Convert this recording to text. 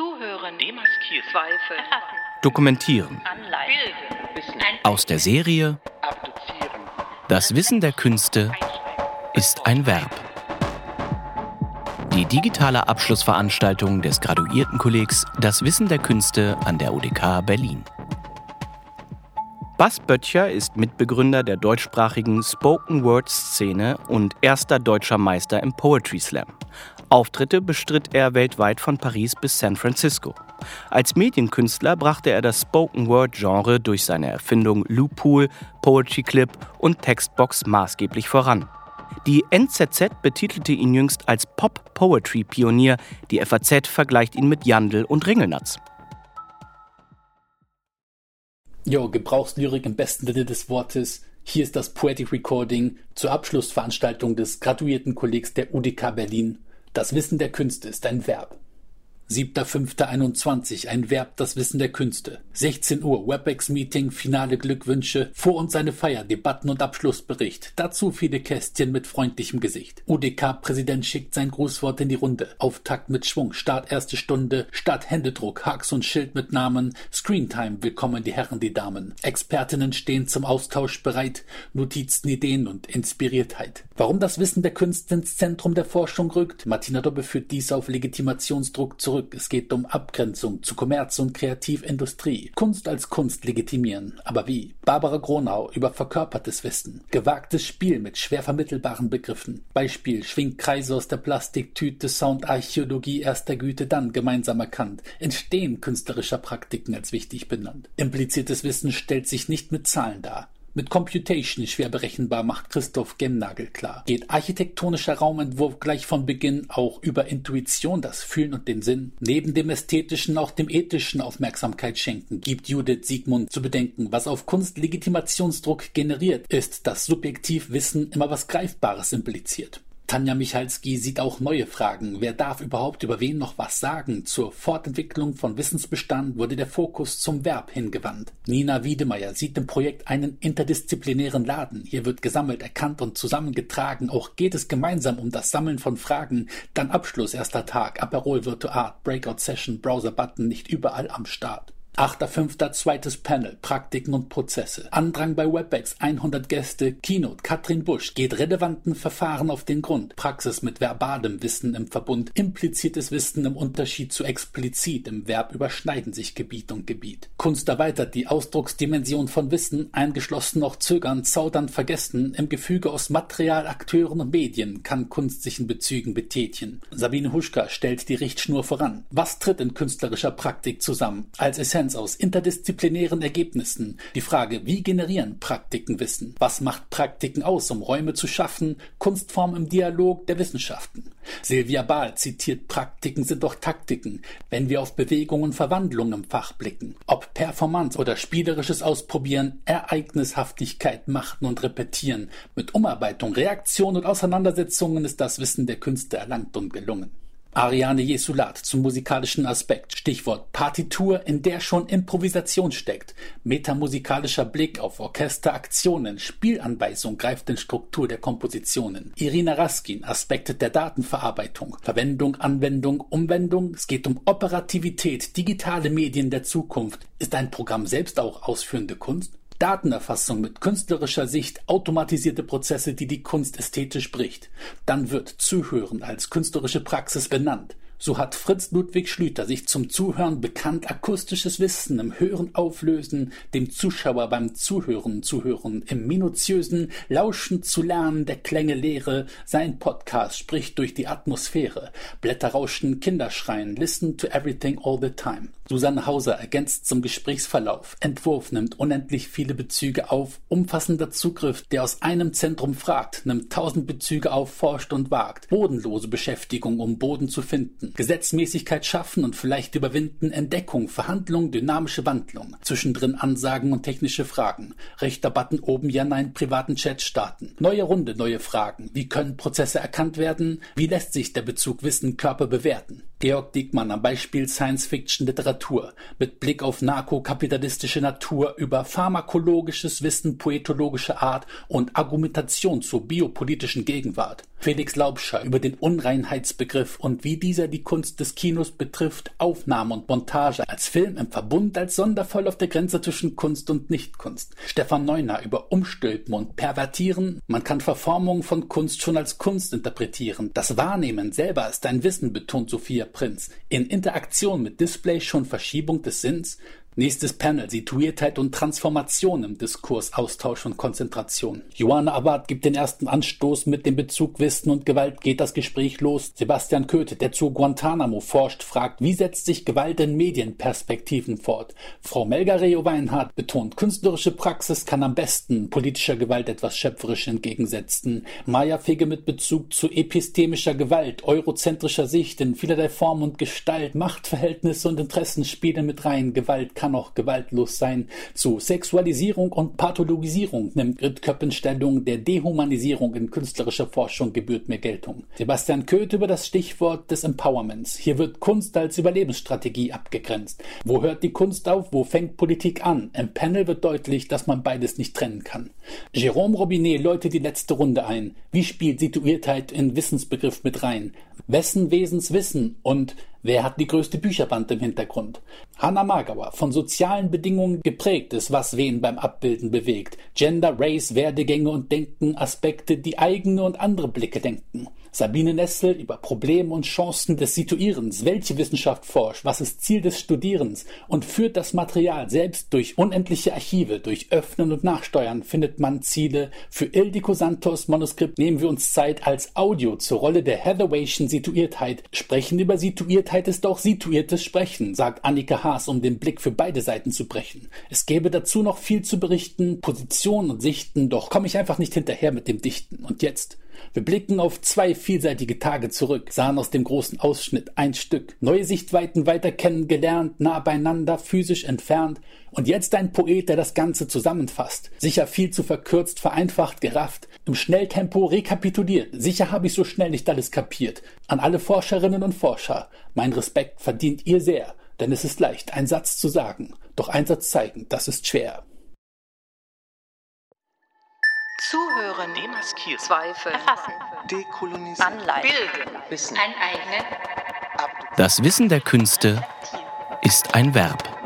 Zuhören. Demaskieren. Zweifel. Dokumentieren. Anleihen. Wissen. Aus der Serie Abduzieren. Das Wissen der Künste ist ein Verb. Die digitale Abschlussveranstaltung des Graduiertenkollegs Das Wissen der Künste an der UDK Berlin. Bas Böttcher ist Mitbegründer der deutschsprachigen Spoken Word Szene und erster deutscher Meister im Poetry Slam. Auftritte bestritt er weltweit von Paris bis San Francisco. Als Medienkünstler brachte er das Spoken Word Genre durch seine Erfindung Loopool, Poetry Clip und Textbox maßgeblich voran. Die NZZ betitelte ihn jüngst als Pop-Poetry-Pionier, die FAZ vergleicht ihn mit Jandl und Ringelnatz. Jo, Gebrauchslyrik im besten Sinne des Wortes. Hier ist das Poetic Recording zur Abschlussveranstaltung des Graduiertenkollegs der UDK Berlin. Das Wissen der Künste ist ein Verb. 7.5.21, ein Verb, das Wissen der Künste. 16 Uhr, WebEx-Meeting, finale Glückwünsche, vor und seine Feier, Debatten und Abschlussbericht. Dazu viele Kästchen mit freundlichem Gesicht. UDK-Präsident schickt sein Grußwort in die Runde. Auftakt mit Schwung, Start erste Stunde, Start Händedruck, Hax und Schild mit Namen, Screentime, willkommen die Herren, die Damen. Expertinnen stehen zum Austausch bereit, Notizen, Ideen und Inspiriertheit. Warum das Wissen der Künste ins Zentrum der Forschung rückt? Martina Dobbe führt dies auf Legitimationsdruck zurück. Es geht um Abgrenzung zu Kommerz und Kreativindustrie. Kunst als Kunst legitimieren. Aber wie? Barbara Gronau über verkörpertes Wissen. Gewagtes Spiel mit schwer vermittelbaren Begriffen. Beispiel schwingt Kreise aus der Plastiktüte, Soundarchäologie erster Güte, dann gemeinsam erkannt. Entstehen künstlerischer Praktiken als wichtig benannt. Impliziertes Wissen stellt sich nicht mit Zahlen dar. Mit Computation schwer berechenbar macht Christoph Gemnagel klar. Geht architektonischer Raumentwurf gleich von Beginn auch über Intuition, das Fühlen und den Sinn? Neben dem ästhetischen auch dem ethischen Aufmerksamkeit schenken, gibt Judith Siegmund zu bedenken, was auf Kunst Legitimationsdruck generiert, ist, dass subjektiv Wissen immer was Greifbares impliziert. Tanja Michalski sieht auch neue Fragen. Wer darf überhaupt über wen noch was sagen? Zur Fortentwicklung von Wissensbestand wurde der Fokus zum Verb hingewandt. Nina Wiedemeyer sieht im Projekt einen interdisziplinären Laden. Hier wird gesammelt, erkannt und zusammengetragen. Auch geht es gemeinsam um das Sammeln von Fragen. Dann Abschluss erster Tag, Aperol Virtuart, Breakout Session, Browser Button nicht überall am Start. Achter, fünfter, zweites Panel, Praktiken und Prozesse. Andrang bei WebEx, 100 Gäste, Keynote, Katrin Busch, geht relevanten Verfahren auf den Grund. Praxis mit verbalem Wissen im Verbund, impliziertes Wissen im Unterschied zu explizit, im Verb überschneiden sich Gebiet und Gebiet. Kunst erweitert die Ausdrucksdimension von Wissen, eingeschlossen auch Zögern, Zaudern, Vergessen, im Gefüge aus Material, Akteuren und Medien kann Kunst sich in Bezügen betätigen. Sabine Huschka stellt die Richtschnur voran. Was tritt in künstlerischer Praktik zusammen? Als Essenz Essenz aus interdisziplinären Ergebnissen. Die Frage, wie generieren Praktiken Wissen? Was macht Praktiken aus, um Räume zu schaffen? Kunstform im Dialog der Wissenschaften. Silvia Bahl zitiert Praktiken sind doch Taktiken, wenn wir auf Bewegung und Verwandlung im Fach blicken. Ob Performance oder spielerisches Ausprobieren, Ereignishaftigkeit machen und repetieren. Mit Umarbeitung, Reaktion und Auseinandersetzungen ist das Wissen der Künste erlangt und gelungen. Ariane Jesulat zum musikalischen Aspekt. Stichwort Partitur, in der schon Improvisation steckt. Metamusikalischer Blick auf Orchesteraktionen. Spielanweisung greift in Struktur der Kompositionen. Irina Raskin, Aspekte der Datenverarbeitung. Verwendung, Anwendung, Umwendung. Es geht um Operativität, digitale Medien der Zukunft. Ist ein Programm selbst auch ausführende Kunst? Datenerfassung mit künstlerischer Sicht, automatisierte Prozesse, die die Kunst ästhetisch bricht. Dann wird Zuhören als künstlerische Praxis benannt. So hat Fritz Ludwig Schlüter sich zum Zuhören bekannt akustisches Wissen im Hören auflösen, dem Zuschauer beim Zuhören zuhören, im minutiösen Lauschen zu lernen der Klänge Lehre. Sein Podcast spricht durch die Atmosphäre. Blätter rauschen, Kinder schreien, listen to everything all the time. Susanne Hauser ergänzt zum Gesprächsverlauf. Entwurf nimmt unendlich viele Bezüge auf. Umfassender Zugriff, der aus einem Zentrum fragt, nimmt tausend Bezüge auf, forscht und wagt. Bodenlose Beschäftigung, um Boden zu finden. Gesetzmäßigkeit schaffen und vielleicht überwinden. Entdeckung, Verhandlung, dynamische Wandlung. Zwischendrin Ansagen und technische Fragen. Rechter Button oben ja nein, privaten Chat starten. Neue Runde, neue Fragen. Wie können Prozesse erkannt werden? Wie lässt sich der Bezug Wissen Körper bewerten? Georg Diekmann am Beispiel Science-Fiction-Literatur mit Blick auf narkokapitalistische Natur über pharmakologisches Wissen poetologischer Art und Argumentation zur biopolitischen Gegenwart. Felix Laubscher über den Unreinheitsbegriff und wie dieser die Kunst des Kinos betrifft, Aufnahme und Montage als Film im Verbund als Sonderfall auf der Grenze zwischen Kunst und Nichtkunst. Stefan Neuner über Umstülpen und Pervertieren. Man kann Verformungen von Kunst schon als Kunst interpretieren. Das Wahrnehmen selber ist ein Wissen, betont Sophia Prinz. In Interaktion mit Display schon Verschiebung des Sinns, Nächstes Panel Situiertheit und Transformation im Diskurs, Austausch und Konzentration. Johanna Abad gibt den ersten Anstoß mit dem Bezug Wissen und Gewalt geht das Gespräch los. Sebastian Köthe, der zu Guantanamo forscht, fragt, wie setzt sich Gewalt in Medienperspektiven fort? Frau Melgareo Weinhardt betont, künstlerische Praxis kann am besten politischer Gewalt etwas schöpferisch entgegensetzen. Maya Fege mit Bezug zu epistemischer Gewalt, eurozentrischer Sicht in vielerlei Form und Gestalt, Machtverhältnisse und Interessen spielen mit rein, Gewalt kann auch gewaltlos sein. Zu Sexualisierung und Pathologisierung nimmt Gritköppen Stellung. Der Dehumanisierung in künstlerischer Forschung gebührt mehr Geltung. Sebastian Köth über das Stichwort des Empowerments. Hier wird Kunst als Überlebensstrategie abgegrenzt. Wo hört die Kunst auf? Wo fängt Politik an? Im Panel wird deutlich, dass man beides nicht trennen kann. Jérôme Robinet läutet die letzte Runde ein. Wie spielt Situiertheit in Wissensbegriff mit rein? Wessen Wesens Wissen und wer hat die größte Bücherwand im Hintergrund? Hanna Magauer, von sozialen Bedingungen geprägt ist, was wen beim Abbilden bewegt. Gender, Race, Werdegänge und Denken, Aspekte, die eigene und andere Blicke denken. Sabine Nessel über Probleme und Chancen des Situierens, welche Wissenschaft forscht, was ist Ziel des Studierens und führt das Material selbst durch unendliche Archive, durch Öffnen und Nachsteuern findet man Ziele. Für Ildiko Santos Manuskript nehmen wir uns Zeit als Audio zur Rolle der Hathawayschen Situiertheit. Sprechen über Situiertheit ist auch situiertes Sprechen, sagt Annika Haas, um den Blick für beide Seiten zu brechen. Es gäbe dazu noch viel zu berichten, Positionen und Sichten, doch komme ich einfach nicht hinterher mit dem Dichten. Und jetzt? Wir blicken auf zwei vielseitige Tage zurück, sahen aus dem großen Ausschnitt ein Stück, neue Sichtweiten weiter kennengelernt, nah beieinander, physisch entfernt, und jetzt ein Poet, der das Ganze zusammenfasst, sicher viel zu verkürzt, vereinfacht, gerafft, im Schnelltempo rekapituliert, sicher habe ich so schnell nicht alles kapiert. An alle Forscherinnen und Forscher, mein Respekt verdient ihr sehr, denn es ist leicht, einen Satz zu sagen, doch einen Satz zeigen, das ist schwer. Zuhören, demaskieren, Zweifel, erfassen, dekolonisieren, anleiten, bilden, wissen, aneignen, Das Wissen der Künste ist ein Verb.